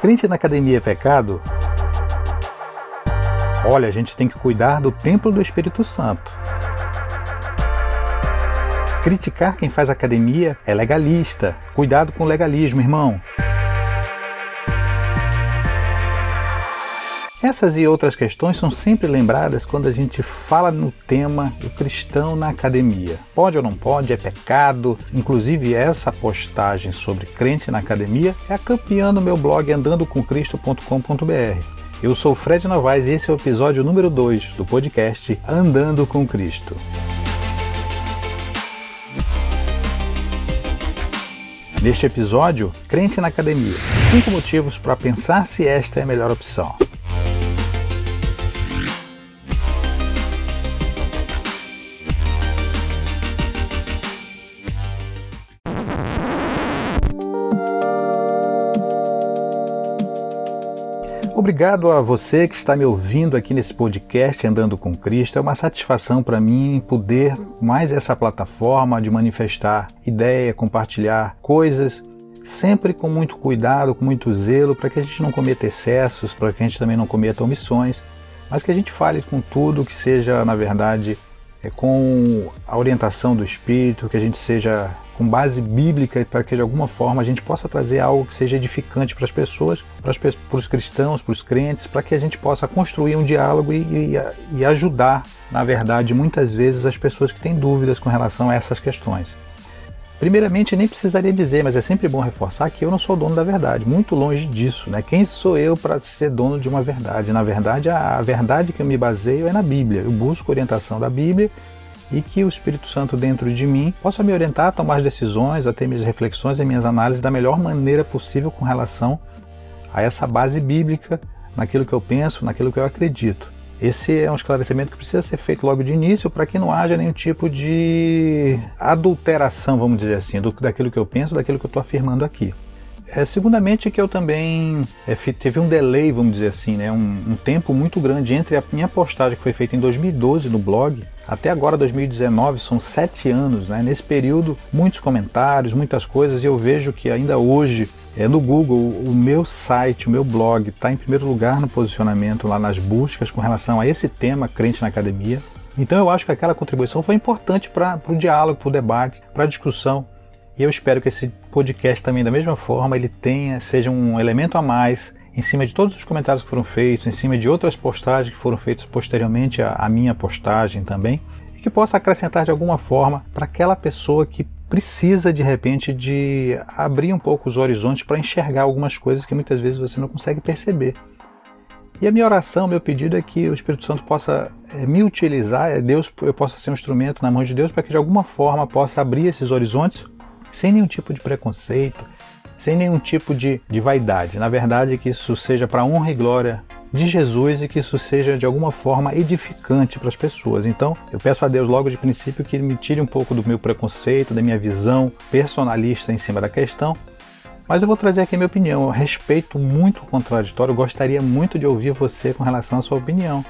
Crente na academia é pecado? Olha, a gente tem que cuidar do templo do Espírito Santo. Criticar quem faz academia é legalista. Cuidado com o legalismo, irmão. Essas e outras questões são sempre lembradas quando a gente fala no tema do cristão na academia. Pode ou não pode? É pecado? Inclusive, essa postagem sobre crente na academia é a campeã no meu blog andandocomcristo.com.br. Eu sou Fred Novaes e esse é o episódio número 2 do podcast Andando com Cristo. Neste episódio, crente na academia. Cinco motivos para pensar se esta é a melhor opção. Obrigado a você que está me ouvindo aqui nesse podcast Andando com Cristo. É uma satisfação para mim poder mais essa plataforma de manifestar ideia, compartilhar coisas, sempre com muito cuidado, com muito zelo, para que a gente não cometa excessos, para que a gente também não cometa omissões, mas que a gente fale com tudo que seja, na verdade, é, com a orientação do Espírito, que a gente seja com base bíblica para que de alguma forma a gente possa trazer algo que seja edificante para as pessoas, para, os cristãos, para os crentes, para que a gente possa construir um diálogo e, e, e ajudar, na verdade, muitas vezes as pessoas que têm dúvidas com relação a essas questões. Primeiramente, nem precisaria dizer, mas é sempre bom reforçar que eu não sou dono da verdade, muito longe disso. Né? Quem sou eu para ser dono de uma verdade? Na verdade, a verdade que eu me baseio é na Bíblia. Eu busco orientação da Bíblia e que o Espírito Santo dentro de mim possa me orientar a tomar as decisões, a ter minhas reflexões e minhas análises da melhor maneira possível com relação a essa base bíblica, naquilo que eu penso, naquilo que eu acredito. Esse é um esclarecimento que precisa ser feito logo de início para que não haja nenhum tipo de adulteração, vamos dizer assim, do, daquilo que eu penso, daquilo que eu estou afirmando aqui. É, segundamente que eu também é, teve um delay, vamos dizer assim, né, um, um, tempo muito grande entre a minha postagem que foi feita em 2012 no blog até agora 2019, são sete anos. Né? Nesse período, muitos comentários, muitas coisas, e eu vejo que ainda hoje é, no Google o meu site, o meu blog está em primeiro lugar no posicionamento lá nas buscas com relação a esse tema, crente na academia. Então eu acho que aquela contribuição foi importante para o diálogo, para o debate, para a discussão e eu espero que esse podcast também, da mesma forma, ele tenha, seja um elemento a mais em cima de todos os comentários que foram feitos, em cima de outras postagens que foram feitas posteriormente à, minha postagem também, e que possa acrescentar de alguma forma para aquela pessoa que precisa de repente de abrir um pouco os horizontes para enxergar algumas coisas que muitas vezes você não consegue perceber. E a minha oração, meu pedido é que o Espírito Santo possa é, me utilizar, é Deus, eu possa ser um instrumento na mão de Deus para que de alguma forma possa abrir esses horizontes sem nenhum tipo de preconceito, sem nenhum tipo de, de vaidade. Na verdade, que isso seja para honra e glória de Jesus e que isso seja de alguma forma edificante para as pessoas. Então, eu peço a Deus logo de princípio que Ele me tire um pouco do meu preconceito, da minha visão personalista em cima da questão. Mas eu vou trazer aqui a minha opinião. Eu respeito muito o contraditório, gostaria muito de ouvir você com relação à sua opinião.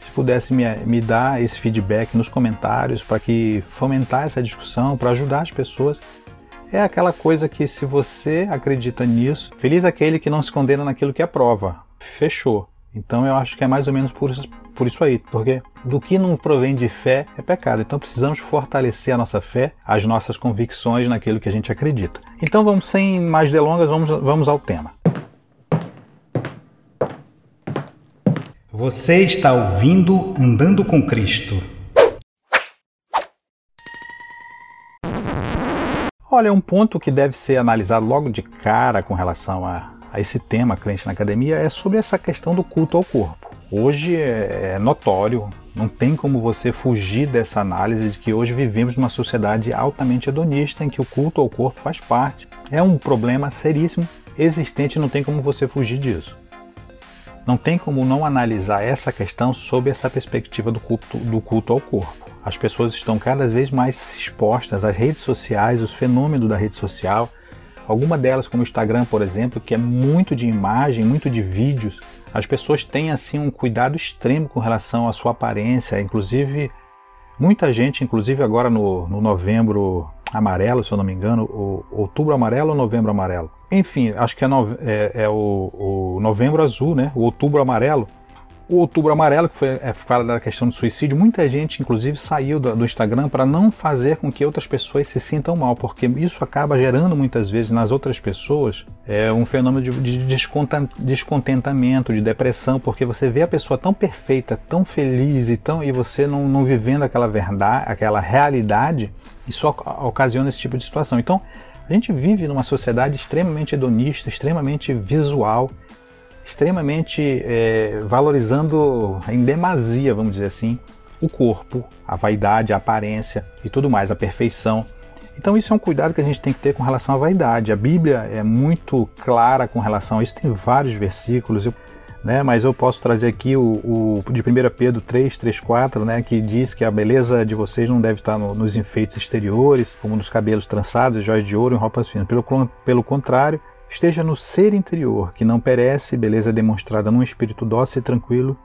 Se pudesse me, me dar esse feedback nos comentários para que fomentar essa discussão, para ajudar as pessoas é aquela coisa que se você acredita nisso, feliz aquele que não se condena naquilo que aprova. Fechou. Então eu acho que é mais ou menos por isso, por isso aí, porque do que não provém de fé é pecado. Então precisamos fortalecer a nossa fé, as nossas convicções naquilo que a gente acredita. Então vamos sem mais delongas, vamos, vamos ao tema. Você está ouvindo Andando com Cristo Olha, um ponto que deve ser analisado logo de cara com relação a, a esse tema, crente na academia, é sobre essa questão do culto ao corpo. Hoje é, é notório, não tem como você fugir dessa análise de que hoje vivemos numa sociedade altamente hedonista em que o culto ao corpo faz parte. É um problema seríssimo, existente, não tem como você fugir disso. Não tem como não analisar essa questão sob essa perspectiva do culto, do culto ao corpo. As pessoas estão cada vez mais expostas às redes sociais, os fenômenos da rede social. Alguma delas, como o Instagram, por exemplo, que é muito de imagem, muito de vídeos, as pessoas têm assim um cuidado extremo com relação à sua aparência. Inclusive, muita gente, inclusive agora no, no novembro amarelo, se eu não me engano, o outubro amarelo ou novembro amarelo. Enfim, acho que é, no, é, é o, o, novembro azul, né? O outubro amarelo. O outubro amarelo, que foi, é, fala da questão do suicídio, muita gente, inclusive, saiu do, do Instagram para não fazer com que outras pessoas se sintam mal, porque isso acaba gerando muitas vezes nas outras pessoas é, um fenômeno de, de descontentamento, de depressão, porque você vê a pessoa tão perfeita, tão feliz e, tão, e você não, não vivendo aquela verdade, aquela realidade, isso ocasiona esse tipo de situação. Então, a gente vive numa sociedade extremamente hedonista, extremamente visual, extremamente é, valorizando em demasia, vamos dizer assim, o corpo, a vaidade, a aparência e tudo mais, a perfeição. Então isso é um cuidado que a gente tem que ter com relação à vaidade. A Bíblia é muito clara com relação a isso, tem vários versículos. Eu né? Mas eu posso trazer aqui o, o de 1 Pedro 3, 3, 4, né? Que diz que a beleza de vocês não deve estar no, nos enfeites exteriores, como nos cabelos trançados, joias de ouro e roupas finas. Pelo, pelo contrário, esteja no ser interior, que não perece, beleza demonstrada num espírito dócil e tranquilo,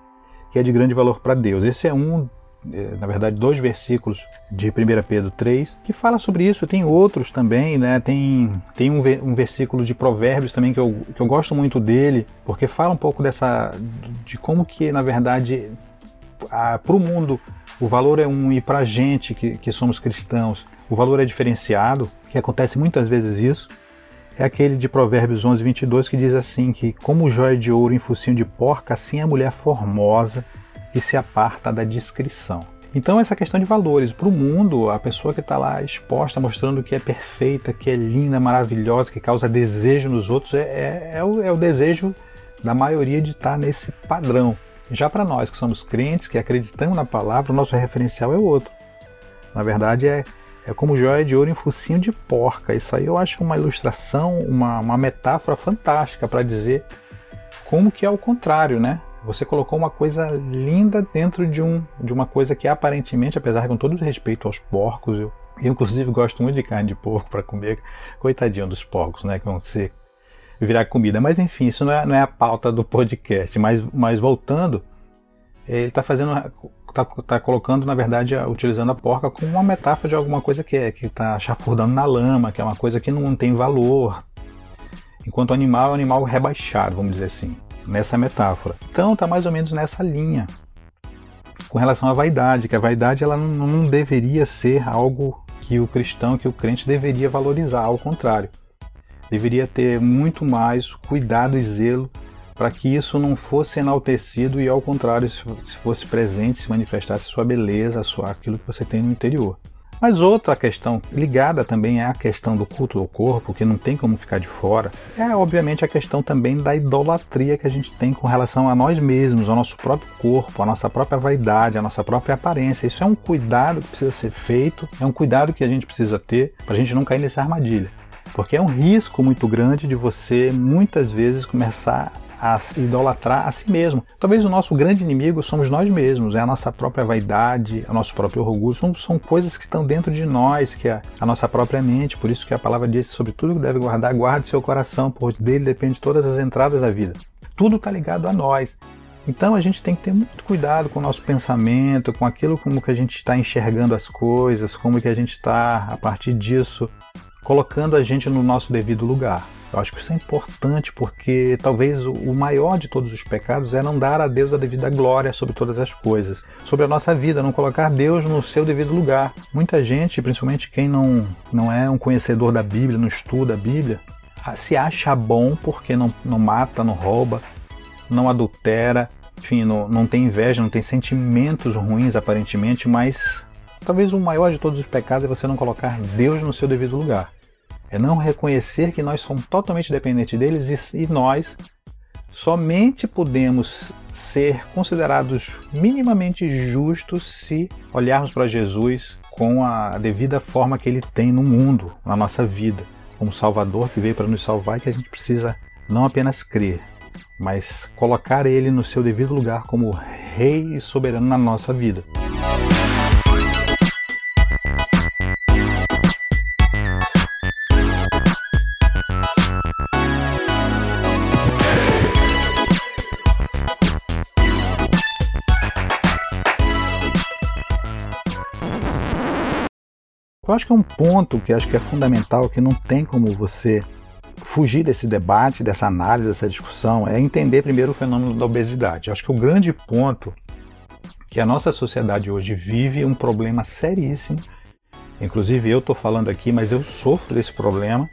que é de grande valor para Deus. Esse é um é, na verdade, dois versículos de 1 Pedro 3, que fala sobre isso. Tem outros também, né? Tem, tem um, um versículo de Provérbios também que eu, que eu gosto muito dele, porque fala um pouco dessa. de como que, na verdade, para o mundo o valor é um e para a gente que, que somos cristãos o valor é diferenciado, que acontece muitas vezes isso, é aquele de Provérbios 11, 22 que diz assim que como joia de ouro em focinho de porca, assim a mulher formosa e se aparta da discrição. Então, essa questão de valores. Para o mundo, a pessoa que está lá exposta, mostrando que é perfeita, que é linda, maravilhosa, que causa desejo nos outros, é, é, é, o, é o, desejo da maioria de estar tá nesse padrão. Já para nós que somos crentes, que acreditamos na palavra, o nosso referencial é outro. Na verdade, é, é como joia de ouro em focinho de porca. Isso aí eu acho uma ilustração, uma, uma metáfora fantástica para dizer como que é o contrário, né? Você colocou uma coisa linda dentro de, um, de uma coisa que aparentemente, apesar de com todo respeito aos porcos, eu, eu inclusive gosto muito de carne de porco para comer, coitadinho dos porcos, né, que vão ser virar comida. Mas enfim, isso não é, não é a pauta do podcast. Mas, mas voltando, ele está fazendo, está tá colocando, na verdade, utilizando a porca como uma metáfora de alguma coisa que é que está chafurdando na lama, que é uma coisa que não tem valor. Enquanto o animal é um animal rebaixado, vamos dizer assim nessa metáfora. Então está mais ou menos nessa linha com relação à vaidade, que a vaidade ela não, não deveria ser algo que o cristão, que o crente deveria valorizar, ao contrário. Deveria ter muito mais cuidado e zelo para que isso não fosse enaltecido e ao contrário, se fosse presente, se manifestasse sua beleza, sua, aquilo que você tem no interior. Mas outra questão ligada também a questão do culto ao corpo, que não tem como ficar de fora, é obviamente a questão também da idolatria que a gente tem com relação a nós mesmos, ao nosso próprio corpo, à nossa própria vaidade, à nossa própria aparência. Isso é um cuidado que precisa ser feito, é um cuidado que a gente precisa ter para a gente não cair nessa armadilha. Porque é um risco muito grande de você muitas vezes começar a idolatrar a si mesmo. Talvez o nosso grande inimigo somos nós mesmos, é a nossa própria vaidade, o nosso próprio orgulho, são, são coisas que estão dentro de nós, que é a nossa própria mente, por isso que a palavra diz sobre tudo que deve guardar, guarde seu coração, pois dele depende todas as entradas da vida. Tudo está ligado a nós. Então a gente tem que ter muito cuidado com o nosso pensamento, com aquilo como que a gente está enxergando as coisas, como que a gente está, a partir disso, colocando a gente no nosso devido lugar. Eu acho que isso é importante porque talvez o maior de todos os pecados é não dar a Deus a devida glória sobre todas as coisas, sobre a nossa vida, não colocar Deus no seu devido lugar. Muita gente, principalmente quem não, não é um conhecedor da Bíblia, não estuda a Bíblia, se acha bom porque não, não mata, não rouba, não adultera, enfim, não, não tem inveja, não tem sentimentos ruins aparentemente, mas talvez o maior de todos os pecados é você não colocar Deus no seu devido lugar. É não reconhecer que nós somos totalmente dependentes deles e, e nós somente podemos ser considerados minimamente justos se olharmos para Jesus com a devida forma que ele tem no mundo, na nossa vida, como Salvador que veio para nos salvar e que a gente precisa não apenas crer, mas colocar ele no seu devido lugar como rei e soberano na nossa vida. Eu acho que é um ponto que acho que é fundamental, que não tem como você fugir desse debate, dessa análise, dessa discussão, é entender primeiro o fenômeno da obesidade. Eu acho que o grande ponto que a nossa sociedade hoje vive um problema seríssimo. Inclusive eu estou falando aqui, mas eu sofro desse problema.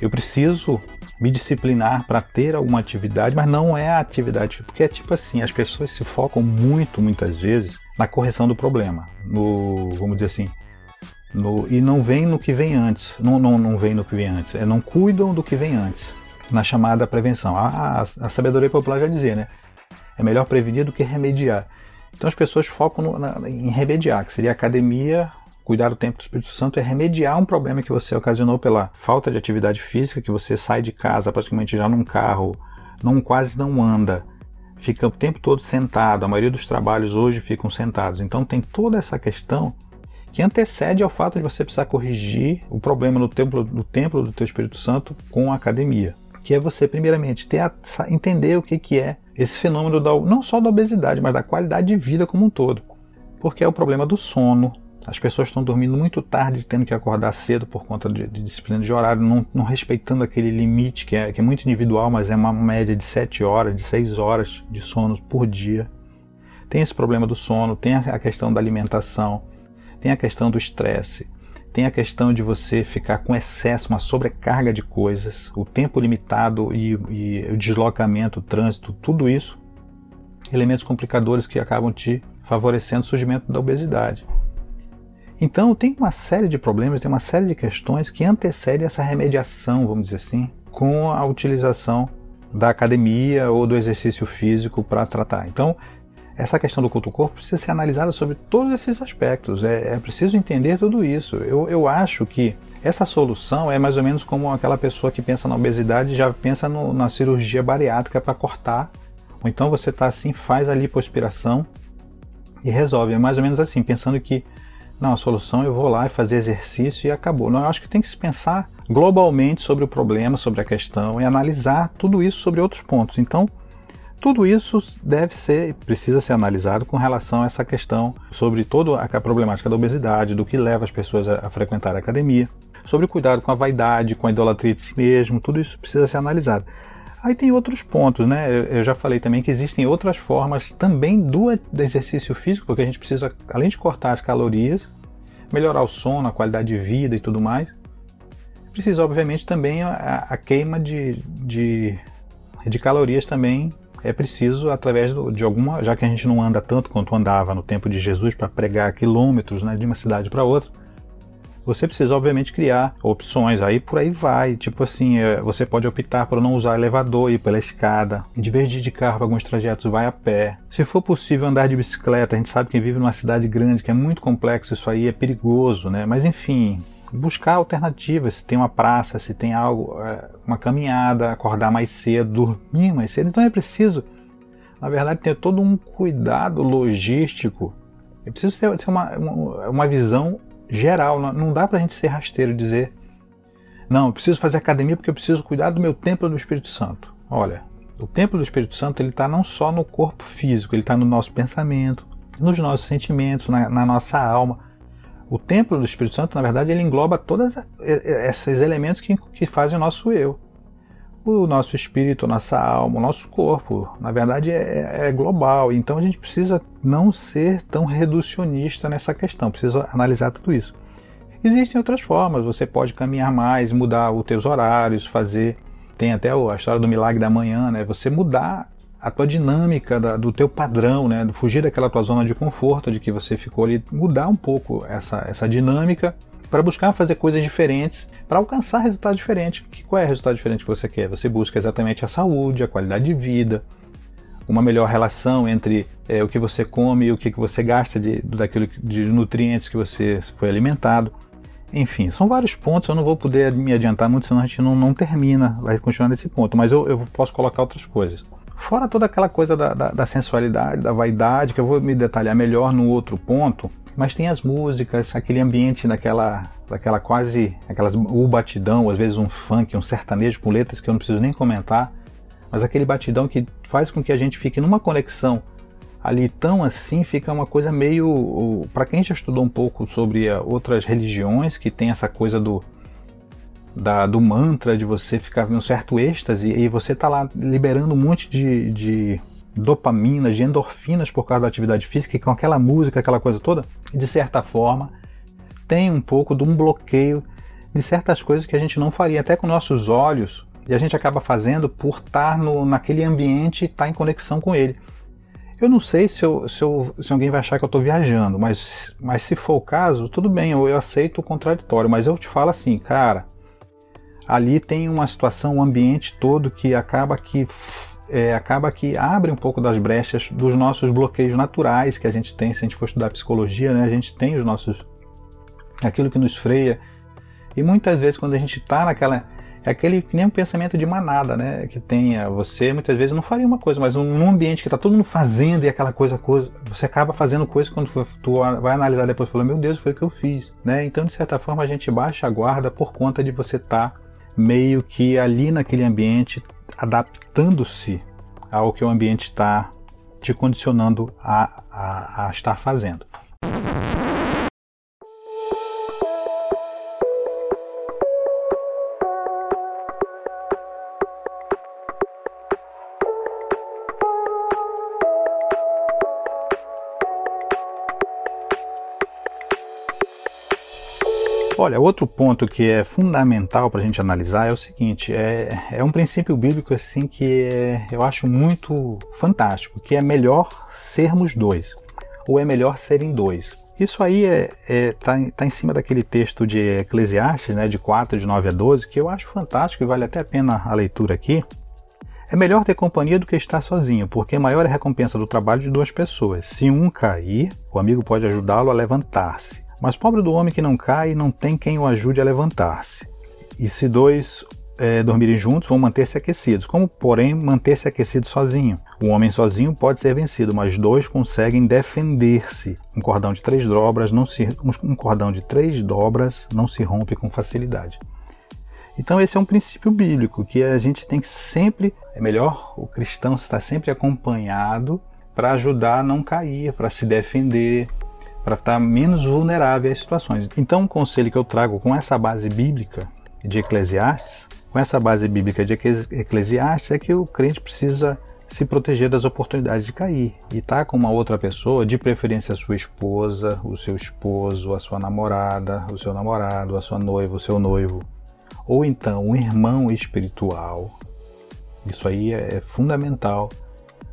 Eu preciso me disciplinar para ter alguma atividade, mas não é a atividade, porque é tipo assim, as pessoas se focam muito, muitas vezes, na correção do problema, no, vamos dizer assim, no, e não vem no que vem antes, não, não, não vem no que vem antes, é não cuidam do que vem antes, na chamada prevenção. A, a, a sabedoria popular já dizia, né? É melhor prevenir do que remediar. Então as pessoas focam no, na, em remediar, que seria academia, cuidar do tempo do Espírito Santo é remediar um problema que você ocasionou pela falta de atividade física, que você sai de casa praticamente já num carro, não quase não anda, fica o tempo todo sentado. A maioria dos trabalhos hoje ficam sentados. Então tem toda essa questão que antecede ao fato de você precisar corrigir o problema no templo, no templo do teu Espírito Santo com a academia, que é você primeiramente ter a, entender o que, que é esse fenômeno da, não só da obesidade, mas da qualidade de vida como um todo. Porque é o problema do sono. As pessoas estão dormindo muito tarde, tendo que acordar cedo por conta de, de disciplina de horário, não, não, respeitando aquele limite que é, que é muito individual, mas é uma média de 7 horas, de 6 horas de sono por dia. Tem esse problema do sono, tem a questão da alimentação, tem a questão do estresse, tem a questão de você ficar com excesso, uma sobrecarga de coisas, o tempo limitado e, e o deslocamento, o trânsito, tudo isso, elementos complicadores que acabam te favorecendo o surgimento da obesidade. Então, tem uma série de problemas, tem uma série de questões que antecedem essa remediação, vamos dizer assim, com a utilização da academia ou do exercício físico para tratar. Então, essa questão do culto corpo precisa ser analisada sobre todos esses aspectos. É, é preciso entender tudo isso. Eu, eu acho que essa solução é mais ou menos como aquela pessoa que pensa na obesidade e já pensa no, na cirurgia bariátrica para cortar. Ou então você está assim, faz a lipoaspiração e resolve. É mais ou menos assim, pensando que não, a solução eu vou lá e fazer exercício e acabou. Não, eu acho que tem que se pensar globalmente sobre o problema, sobre a questão e analisar tudo isso sobre outros pontos. Então, tudo isso deve ser, precisa ser analisado com relação a essa questão sobre toda a problemática da obesidade, do que leva as pessoas a, frequentar a academia, sobre o cuidado com a vaidade, com a idolatria de si mesmo, tudo isso precisa ser analisado. Aí tem outros pontos, né? Eu já falei também que existem outras formas também do, do exercício físico, porque a gente precisa, além de cortar as calorias, melhorar o sono, a qualidade de vida e tudo mais, precisa obviamente também a, a queima de, de, de calorias também é preciso através de alguma, já que a gente não anda tanto quanto andava no tempo de Jesus para pregar quilômetros né, de uma cidade para outra, você precisa obviamente criar opções. Aí por aí vai. Tipo assim é, você pode optar por não usar elevador ir pela escada. De vez de carro para alguns trajetos vai a pé. Se for possível andar de bicicleta a gente sabe que vive numa cidade grande que é muito complexo isso aí é perigoso né? Mas enfim buscar alternativas, se tem uma praça, se tem algo, é, uma caminhada, acordar mais cedo, dormir mais cedo. Então é preciso, na verdade, ter todo um cuidado logístico. É preciso ter, uma, uma, visão geral. Não dá para a gente ser rasteiro e dizer, não, eu preciso fazer academia porque eu preciso cuidar do meu templo do Espírito Santo. Olha, o templo do Espírito Santo ele está não só no corpo físico, ele está no nosso pensamento, nos nossos sentimentos, na, na nossa alma o templo do Espírito Santo, na verdade, ele engloba todos esses elementos que, que fazem o nosso eu. O nosso espírito, a nossa alma, o nosso corpo, na verdade, é, é global. Então a gente precisa não ser tão reducionista nessa questão, precisa analisar tudo isso. Existem outras formas, você pode caminhar mais, mudar os teus horários, fazer. Tem até a história do milagre da manhã, né? Você mudar a tua dinâmica da, do teu padrão, né? Fugir daquela tua zona de conforto de que você ficou ali, mudar um pouco essa, essa dinâmica para buscar fazer coisas diferentes, para alcançar resultados diferentes. Que, qual é o resultado diferente que você quer? Você busca exatamente a saúde, a qualidade de vida, uma melhor relação entre é, o que você come e o que, que você gasta de, daquilo de nutrientes que você foi alimentado. Enfim, são vários pontos, eu não vou poder me adiantar muito, senão a gente não, não termina, vai continuar nesse ponto, mas eu, eu posso colocar outras coisas. Fora toda aquela coisa da, da, da, sensualidade, da vaidade, que eu vou me detalhar melhor no outro ponto, mas tem as músicas, aquele ambiente daquela, daquela quase, aquelas, o batidão, às vezes um funk, um sertanejo com letras que eu não preciso nem comentar, mas aquele batidão que faz com que a gente fique numa conexão ali tão assim, fica uma coisa meio. Para quem já estudou um pouco sobre outras religiões que tem essa coisa do. Da, do mantra, de você ficar em um certo êxtase e você tá lá liberando um monte de, de de endorfinas por causa da atividade física, e com aquela música, aquela coisa toda, de certa forma, tem um pouco de um bloqueio de certas coisas que a gente não faria, até com nossos olhos, e a gente acaba fazendo por estar no, naquele ambiente e estar em conexão com ele. Eu não sei se, eu, se, eu, se alguém vai achar que eu estou viajando, mas, mas se for o caso, tudo bem, eu, eu aceito o contraditório, mas eu te falo assim, cara, ali tem uma situação, um ambiente todo que acaba que é, acaba que abre um pouco das brechas dos nossos bloqueios naturais que a gente tem, se a gente for estudar psicologia, né, a gente tem os nossos aquilo que nos freia. E muitas vezes quando a gente está naquela é aquele que nem um pensamento de manada, né? Que tenha você muitas vezes não faria uma coisa, mas num ambiente que está todo mundo fazendo e aquela coisa, coisa, você acaba fazendo coisa quando tu vai analisar depois, fala meu Deus, foi o que eu fiz, né? Então de certa forma a gente baixa a guarda por conta de você estar tá meio que ali naquele ambiente, adaptando-se ao que o ambiente está te condicionando a, a, a estar fazendo. Olha, outro ponto que é fundamental para a gente analisar é o seguinte: é, é um princípio bíblico assim que é, eu acho muito fantástico, que é melhor sermos dois, ou é melhor serem dois. Isso aí está é, é, tá, tá em cima daquele texto de Eclesiastes, né, de 4, de 9 a 12, que eu acho fantástico e vale até a pena a leitura aqui. É melhor ter companhia do que estar sozinho, porque maior é a recompensa do trabalho de duas pessoas. Se um cair, o amigo pode ajudá-lo a levantar-se. Mas pobre do homem que não cai não tem quem o ajude a levantar-se. E se dois é, dormirem juntos, vão manter-se aquecidos. Como, porém, manter-se aquecido sozinho? Um homem sozinho pode ser vencido, mas dois conseguem defender-se. Um cordão de três dobras não se, um cordão de três dobras não se rompe com facilidade. Então esse é um princípio bíblico que a gente tem que sempre, é melhor o cristão estar sempre acompanhado para ajudar a não cair, para se defender, para estar tá menos vulnerável às situações. Então, um conselho que eu trago com essa base bíblica de Eclesiastes, com essa base bíblica de Eclesiastes, é que o crente precisa se proteger das oportunidades de cair e estar tá com uma outra pessoa, de preferência a sua esposa, o seu esposo, a sua namorada, o seu namorado, a sua noiva, o seu noivo, ou então um irmão espiritual. Isso aí é fundamental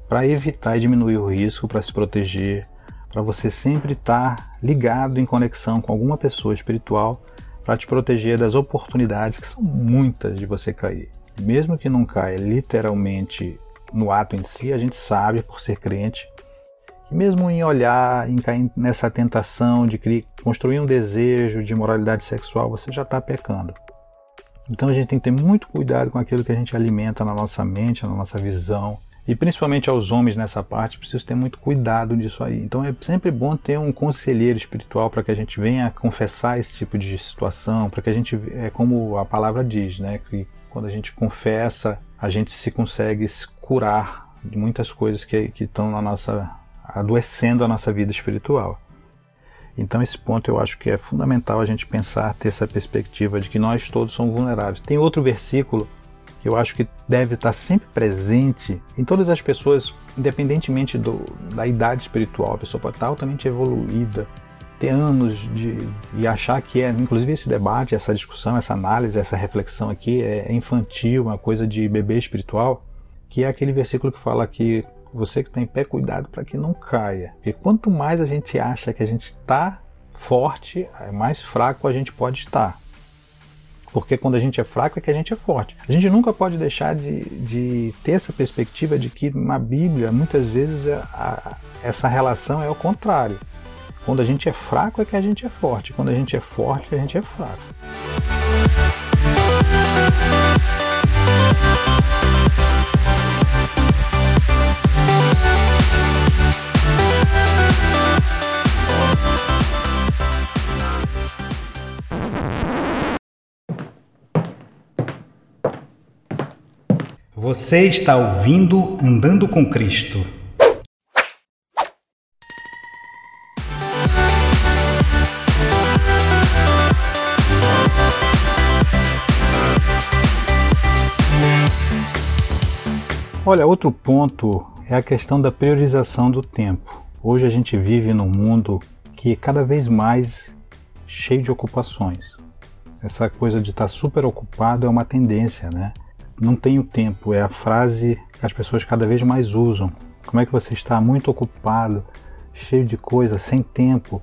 para evitar e diminuir o risco, para se proteger para você sempre estar tá ligado em conexão com alguma pessoa espiritual para te proteger das oportunidades que são muitas de você cair. Mesmo que não caia literalmente no ato em si, a gente sabe por ser crente que mesmo em olhar, em cair nessa tentação de construir um desejo de moralidade sexual, você já está pecando. Então a gente tem que ter muito cuidado com aquilo que a gente alimenta na nossa mente, na nossa visão, e principalmente aos homens nessa parte, preciso ter muito cuidado disso aí. Então é sempre bom ter um conselheiro espiritual para que a gente venha confessar esse tipo de situação, para que a gente, é como a palavra diz, né, que quando a gente confessa, a gente se consegue se curar de muitas coisas que, estão na nossa adoecendo a nossa vida espiritual. Então esse ponto eu acho que é fundamental a gente pensar, ter essa perspectiva de que nós todos somos vulneráveis. Tem outro versículo eu acho que deve estar sempre presente em todas as pessoas, independentemente do, da idade espiritual. A pessoa pode estar altamente evoluída, ter anos de, e achar que é, inclusive esse debate, essa discussão, essa análise, essa reflexão aqui é infantil, uma coisa de bebê espiritual, que é aquele versículo que fala que você que está em pé, cuidado para que não caia. Porque quanto mais a gente acha que a gente está forte, mais fraco a gente pode estar. Porque quando a gente é fraco é que a gente é forte. A gente nunca pode deixar de, de ter essa perspectiva de que na Bíblia, muitas vezes, a, a, essa relação é o contrário. Quando a gente é fraco é que a gente é forte. Quando a gente é forte, a gente é fraco. Você está ouvindo Andando com Cristo. Olha, outro ponto é a questão da priorização do tempo. Hoje a gente vive num mundo que é cada vez mais cheio de ocupações. Essa coisa de estar super ocupado é uma tendência, né? Não tenho tempo é a frase que as pessoas cada vez mais usam. Como é que você está muito ocupado, cheio de coisas, sem tempo?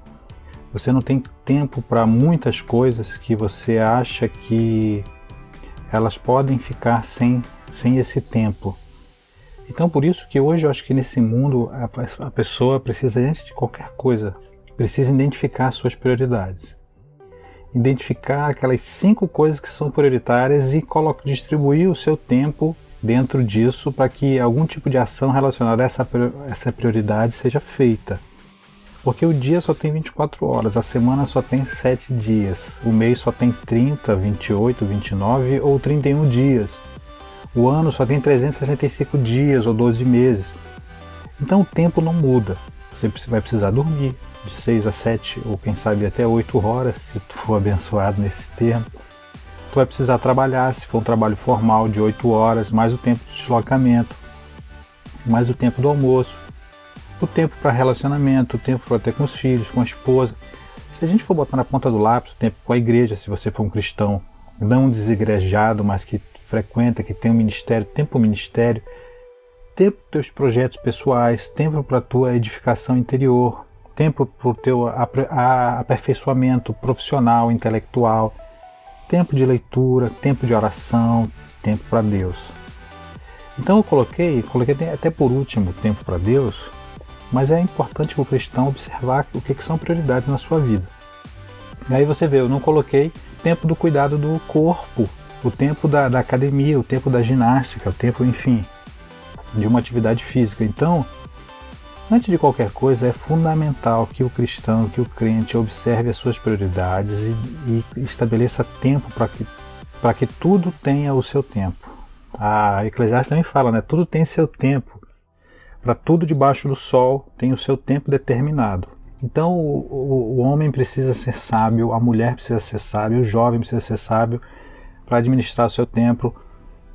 Você não tem tempo para muitas coisas que você acha que elas podem ficar sem, sem esse tempo. Então, por isso que hoje eu acho que nesse mundo a, a pessoa precisa, antes de qualquer coisa, precisa identificar suas prioridades. Identificar aquelas cinco coisas que são prioritárias e distribuir o seu tempo dentro disso para que algum tipo de ação relacionada a essa, essa prioridade seja feita. Porque o dia só tem 24 horas, a semana só tem 7 dias, o mês só tem 30, 28, 29 ou 31 dias. O ano só tem 365 dias ou 12 meses. Então o tempo não muda. Você vai precisar dormir de 6 a 7 ou quem sabe até 8 horas, se tu for abençoado nesse tempo. Tu vai precisar trabalhar, se for um trabalho formal de 8 horas, mais o tempo de deslocamento, mais o tempo do almoço, o tempo para relacionamento, o tempo para ter com os filhos, com a esposa. Se a gente for botar na ponta do lápis o tempo com a igreja, se você for um cristão não desigrejado, mas que frequenta, que tem um ministério, tempo ministério, tempo para teus projetos pessoais, tempo para tua edificação interior, tempo para o teu aperfeiçoamento profissional, intelectual, tempo de leitura, tempo de oração, tempo para Deus. Então eu coloquei, coloquei até por último tempo para Deus, mas é importante para o cristão observar o que, que são prioridades na sua vida. E aí você vê, eu não coloquei tempo do cuidado do corpo, o tempo da, da academia, o tempo da ginástica, o tempo, enfim, de uma atividade física. Então, antes de qualquer coisa, é fundamental que o cristão, que o crente observe as suas prioridades e, e estabeleça tempo para que, que tudo tenha o seu tempo. A Eclesiastes também fala, né? Tudo tem seu tempo. Para tudo debaixo do sol tem o seu tempo determinado. Então o, o, o, homem precisa ser sábio, a mulher precisa ser sábio, o jovem precisa ser sábio para administrar o seu tempo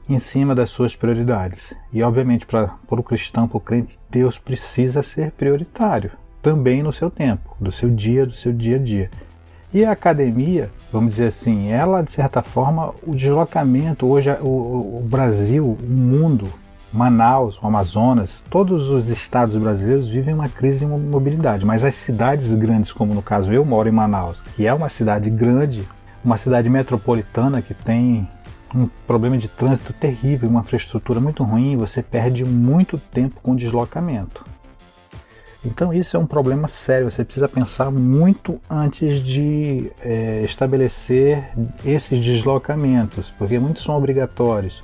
em cima das suas prioridades. E obviamente para o cristão, para o crente, Deus precisa ser prioritário também no seu tempo, do seu dia, do seu dia a dia. E a academia, vamos dizer assim, ela de certa forma, o deslocamento, hoje o, o Brasil, o mundo, Manaus, o Amazonas, todos os estados brasileiros vivem uma crise de mobilidade, mas as cidades grandes, como no caso eu moro em Manaus, que é uma cidade grande, uma cidade metropolitana que tem um problema de trânsito terrível, uma infraestrutura muito ruim, você perde muito tempo com deslocamento. Então isso é um problema sério, você precisa pensar muito antes de é, estabelecer esses deslocamentos, porque muitos são obrigatórios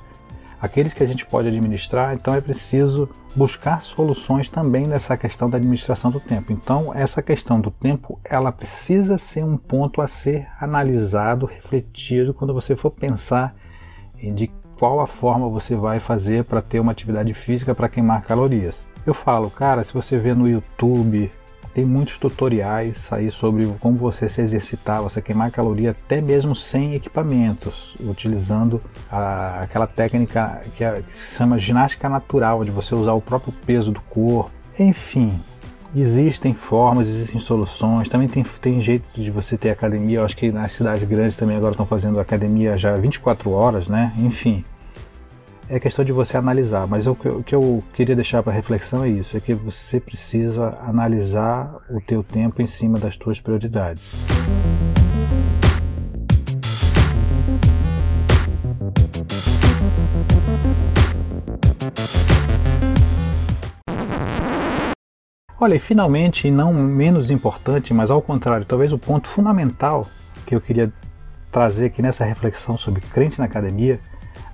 aqueles que a gente pode administrar, então é preciso buscar soluções também nessa questão da administração do tempo. Então, essa questão do tempo, ela precisa ser um ponto a ser analisado, refletido quando você for pensar de qual a forma você vai fazer para ter uma atividade física para queimar calorias. Eu falo, cara, se você vê no YouTube, tem muitos tutoriais aí sobre como você se exercitar, você queimar caloria até mesmo sem equipamentos, utilizando a, aquela técnica que, é, que se chama ginástica natural, de você usar o próprio peso do corpo. Enfim, existem formas, existem soluções. Também tem, tem jeito de você ter academia. Eu acho que nas cidades grandes também agora estão fazendo academia já 24 horas, né? Enfim, é questão de você analisar, mas o que, o que eu queria deixar para reflexão é isso, é que você precisa analisar o teu tempo em cima das tuas prioridades. Olha, e finalmente, e não menos importante, mas ao contrário, talvez o ponto fundamental que eu queria trazer aqui nessa reflexão sobre crente na academia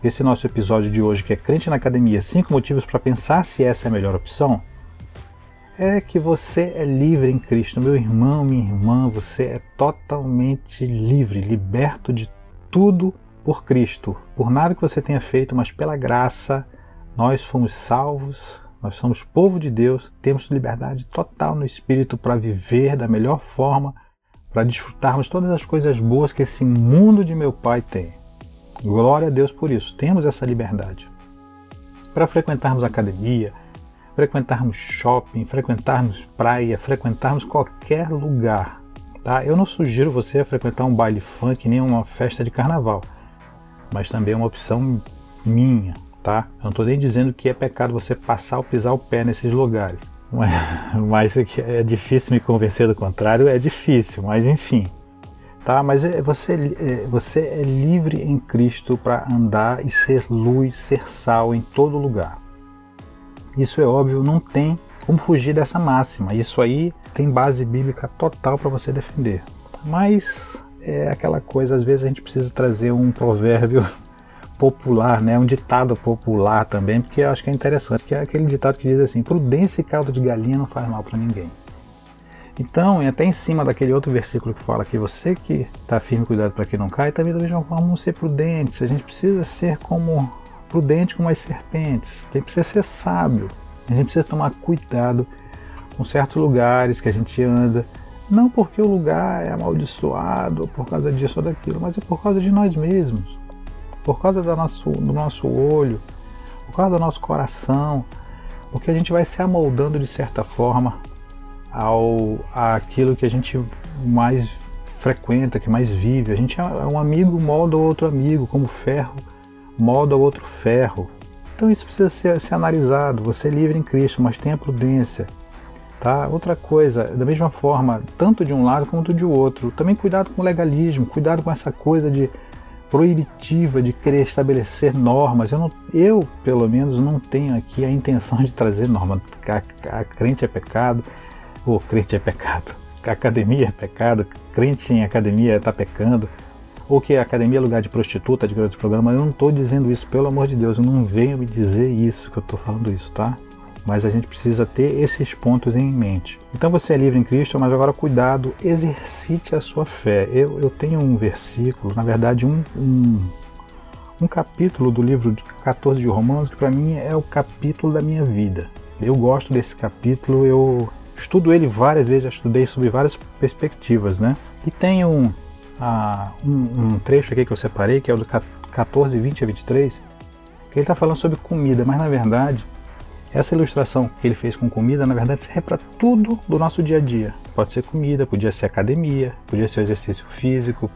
esse nosso episódio de hoje, que é Crente na Academia: 5 motivos para pensar se essa é a melhor opção, é que você é livre em Cristo. Meu irmão, minha irmã, você é totalmente livre, liberto de tudo por Cristo. Por nada que você tenha feito, mas pela graça, nós fomos salvos, nós somos povo de Deus, temos liberdade total no Espírito para viver da melhor forma, para desfrutarmos todas as coisas boas que esse mundo de meu Pai tem. Glória a Deus por isso. Temos essa liberdade. para frequentarmos academia, frequentarmos shopping, frequentarmos praia, frequentarmos qualquer lugar. Tá? Eu não sugiro você a frequentar um baile funk nem uma festa de carnaval, mas também é uma opção minha. Tá? Eu não estou nem dizendo que é pecado você passar ou pisar o pé nesses lugares. Mas, mas é difícil me convencer do contrário, é difícil, mas enfim. Tá? Mas é, você, é, você é livre em Cristo para andar e ser luz, ser sal em todo lugar. Isso é óbvio, não tem como fugir dessa máxima. Isso aí tem base bíblica total para você defender. Mas é aquela coisa, às vezes a gente precisa trazer um provérbio popular, né, um ditado popular também, porque eu acho que é interessante, que é aquele ditado que diz assim: prudência e caldo de galinha não faz mal para ninguém. Então, e até em cima daquele outro versículo que fala que você que está firme, cuidado para que não caia, também da mesma forma vamos ser prudentes. A gente precisa ser como prudente como as serpentes. A gente precisa ser sábio. A gente precisa tomar cuidado com certos lugares que a gente anda. Não porque o lugar é amaldiçoado ou por causa disso ou daquilo, mas é por causa de nós mesmos. Por causa do nosso, do nosso olho, por causa do nosso coração. Porque a gente vai se amoldando de certa forma ao aquilo que a gente mais frequenta, que mais vive. A gente é um amigo molda outro amigo, como ferro molda outro ferro. Então isso precisa ser, ser, analisado. Você é livre em Cristo, mas tenha prudência. Tá? Outra coisa, da mesma forma, tanto de um lado quanto de outro, também cuidado com o legalismo, cuidado com essa coisa de proibitiva de querer estabelecer normas. Eu, não, eu pelo menos, não tenho aqui a intenção de trazer norma. A, a crente é pecado, ou crente é pecado, a academia é pecado, crente em academia está pecando ou que a academia é lugar de prostituta, de grande programa. Eu não estou dizendo isso, pelo amor de Deus, eu não venho me dizer isso que eu estou falando isso, tá? Mas a gente precisa ter esses pontos em mente. Então você é livre em Cristo, mas agora cuidado, exercite a sua fé. Eu, eu tenho um versículo, na verdade um, um, um capítulo do livro 14 de Romanos que para mim é o capítulo da minha vida. Eu gosto desse capítulo, eu estudo ele várias vezes, já estudei sobre várias perspectivas, né? E tem um, a, um, um, trecho aqui que eu separei, que é o do 14, 20 a 23, que ele está falando sobre comida, mas na verdade, essa ilustração que ele fez com comida, na verdade, serve para tudo do nosso dia a dia. Pode ser comida, podia ser academia, podia ser exercício físico,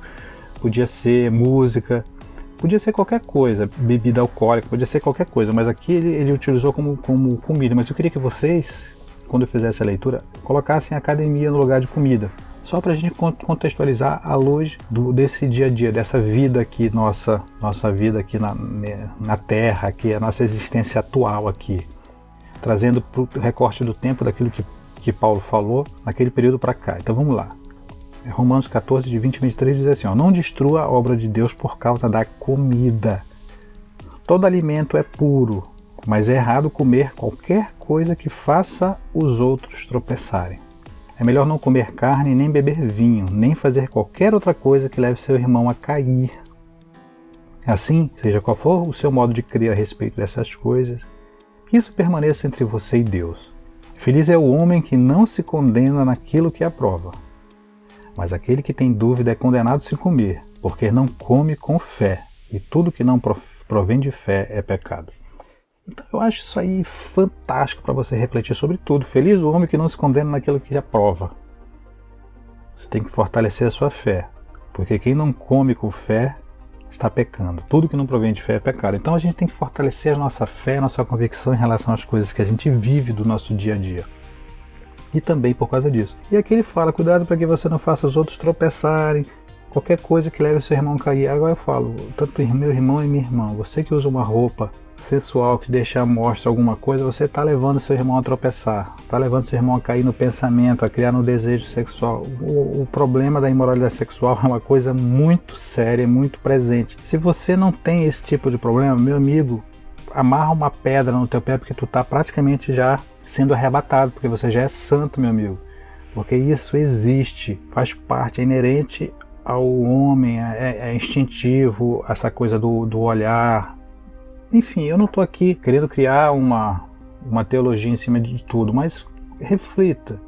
podia ser música, podia ser qualquer coisa, bebida alcoólica, podia ser qualquer coisa, mas aqui ele, ele utilizou como, como comida. Mas eu queria que vocês, quando eu fizesse a leitura, colocassem academia no lugar de comida só para a gente contextualizar a luz do, desse dia a dia, dessa vida aqui, nossa, nossa vida aqui na, na Terra, aqui, a nossa existência atual aqui, trazendo para o recorte do tempo daquilo que, que Paulo falou naquele período para cá. Então vamos lá. Romanos 14, de 20 a 23 diz assim: ó, Não destrua a obra de Deus por causa da comida. Todo alimento é puro, mas é errado comer qualquer coisa que faça os outros tropeçarem. É melhor não comer carne, nem beber vinho, nem fazer qualquer outra coisa que leve seu irmão a cair. Assim, seja qual for o seu modo de crer a respeito dessas coisas, que isso permaneça entre você e Deus. Feliz é o homem que não se condena naquilo que aprova. Mas aquele que tem dúvida é condenado se comer, porque não come com fé, e tudo que não provém de fé é pecado. Então eu acho isso aí fantástico para você refletir sobre tudo. Feliz o homem que não se condena naquilo que aprova. Você tem que fortalecer a sua fé, porque quem não come com fé está pecando. Tudo que não provém de fé é pecado. Então a gente tem que fortalecer a nossa fé, a nossa convicção em relação às coisas que a gente vive do nosso dia a dia. E também por causa disso. E aqui ele fala: cuidado para que você não faça os outros tropeçarem, qualquer coisa que leve seu irmão a cair. Agora eu falo, tanto meu irmão e minha irmã, você que usa uma roupa sexual que deixa mostra alguma coisa, você está levando seu irmão a tropeçar, está levando seu irmão a cair no pensamento, a criar no desejo sexual. O, o, problema da imoralidade sexual é uma coisa muito séria, muito presente. Se você não tem esse tipo de problema, meu amigo, amarra uma pedra no teu pé porque tu está praticamente já sendo arrebatado, porque você já é santo, meu amigo. Porque isso existe, faz parte, é inerente ao homem, é, é instintivo, essa coisa do, do olhar, enfim, eu não estou aqui querendo criar uma, uma teologia em cima de tudo, mas reflita.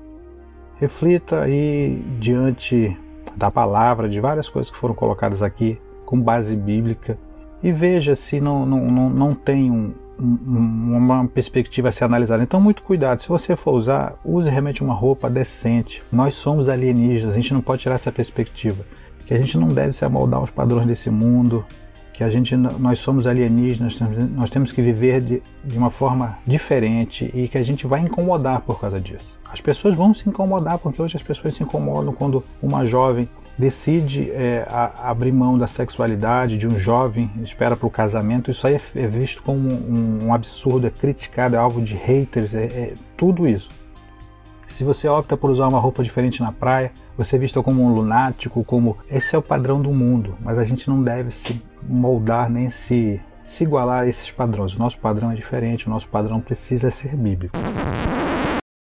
Reflita aí diante da palavra, de várias coisas que foram colocadas aqui com base bíblica e veja se não, não, não, não tem um, uma perspectiva a ser analisada. Então, muito cuidado. Se você for usar, use realmente uma roupa decente. Nós somos alienígenas, a gente não pode tirar essa perspectiva. Que a gente não deve se amoldar aos padrões desse mundo, que a gente, nós somos alienígenas, nós temos que viver de, de uma forma diferente e que a gente vai incomodar por causa disso. As pessoas vão se incomodar porque hoje as pessoas se incomodam quando uma jovem decide é, a, abrir mão da sexualidade de um jovem, espera para o casamento, isso aí é, é visto como um, um, absurdo, é criticado, é alvo de haters, é, é, tudo isso. Se você opta por usar uma roupa diferente na praia, você é visto como um lunático, como esse é o padrão do mundo, mas a gente não deve se moldar nem se, se igualar a esses padrões. O nosso padrão é diferente, o nosso padrão precisa ser bíblico.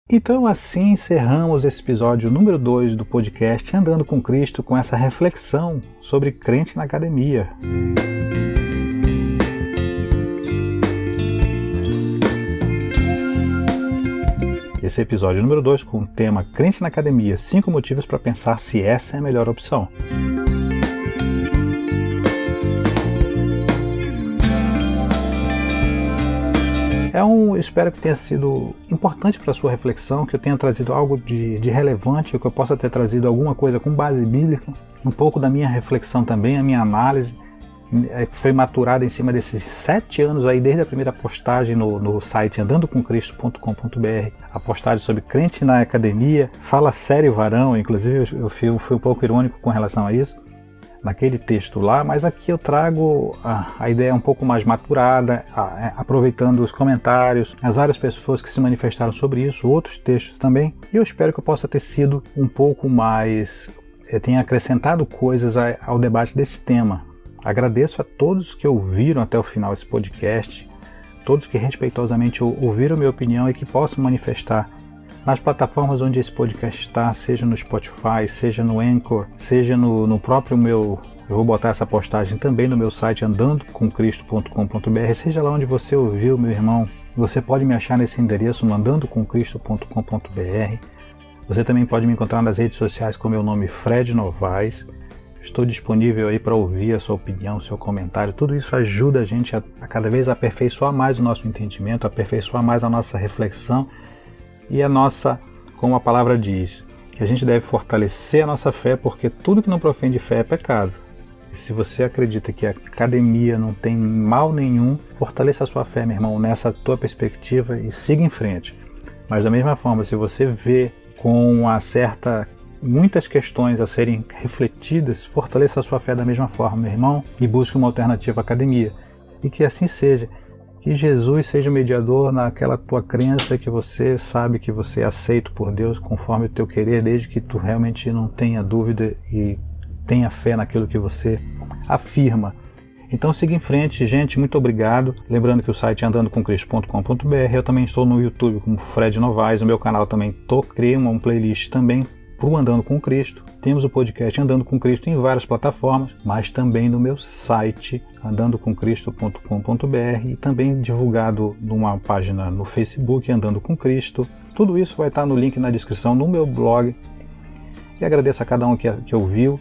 Então, assim encerramos esse episódio número 2 do podcast Andando com Cristo com essa reflexão sobre crente na academia. Esse episódio número 2 com o tema Crente na Academia: 5 motivos para pensar se essa é a melhor opção. É um, espero que tenha sido importante para sua reflexão, que eu tenha trazido algo de, de relevante, que eu possa ter trazido alguma coisa com base bíblica, um pouco da minha reflexão também, a minha análise, é, foi maturada em cima desses sete anos aí, desde a primeira postagem no, no site andandocomcristo.com.br, a postagem sobre crente na academia, fala sério varão, inclusive eu fui, fui um pouco irônico com relação a isso, naquele texto lá, mas aqui eu trago a, a ideia um pouco mais maturada, a, a, é, aproveitando os comentários, as várias pessoas que se manifestaram sobre isso, outros textos também, e eu espero que eu possa ter sido um pouco mais, eu tenha acrescentado coisas ao debate desse tema. Agradeço a todos que ouviram até o final esse podcast, todos que respeitosamente ouviram minha opinião e que possam manifestar nas plataformas onde esse podcast está, seja no Spotify, seja no Anchor, seja no, no próprio meu. Eu vou botar essa postagem também no meu site andandocomcristo.com.br, seja lá onde você ouviu, meu irmão. Você pode me achar nesse endereço no andandocomcristo.com.br. Você também pode me encontrar nas redes sociais com meu nome Fred Novaes. Estou disponível aí para ouvir a sua opinião, seu comentário. Tudo isso ajuda a gente a, a cada vez aperfeiçoar mais o nosso entendimento, aperfeiçoar mais a nossa reflexão e a nossa, como a palavra diz, que a gente deve fortalecer a nossa fé, porque tudo que não profém de fé é pecado. E se você acredita que a academia não tem mal nenhum, fortaleça a sua fé, meu irmão, nessa tua perspectiva e siga em frente. Mas da mesma forma, se você vê com uma certa muitas questões a serem refletidas, fortaleça a sua fé da mesma forma, meu irmão, e busque uma alternativa à academia. E que assim seja que Jesus seja o mediador naquela tua crença que você sabe que você é aceito por Deus conforme o teu querer, desde que tu realmente não tenha dúvida e tenha fé naquilo que você afirma. Então siga em frente, gente, muito obrigado. Lembrando que o site é andandocomcristo.com.br, eu também estou no YouTube como Fred Novaes, o meu canal também tô, criei uma playlist também para o Andando com Cristo. Temos o podcast Andando com Cristo em várias plataformas, mas também no meu site andandocomcristo.com.br e também divulgado numa página no Facebook Andando com Cristo. Tudo isso vai estar no link na descrição no meu blog. E agradeço a cada um que, que ouviu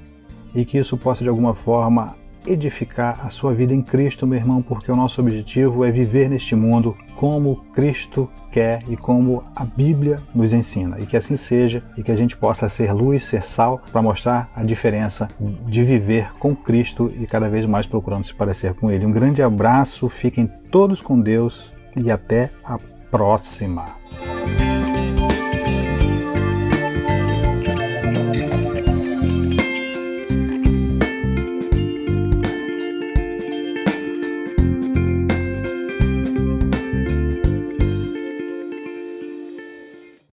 e que isso possa de alguma forma edificar a sua vida em Cristo, meu irmão, porque o nosso objetivo é viver neste mundo como Cristo quer e como a Bíblia nos ensina. E que assim seja e que a gente possa ser luz, ser sal, para mostrar a diferença de viver com Cristo e cada vez mais procurando se parecer com Ele. Um grande abraço, fiquem todos com Deus e até a próxima.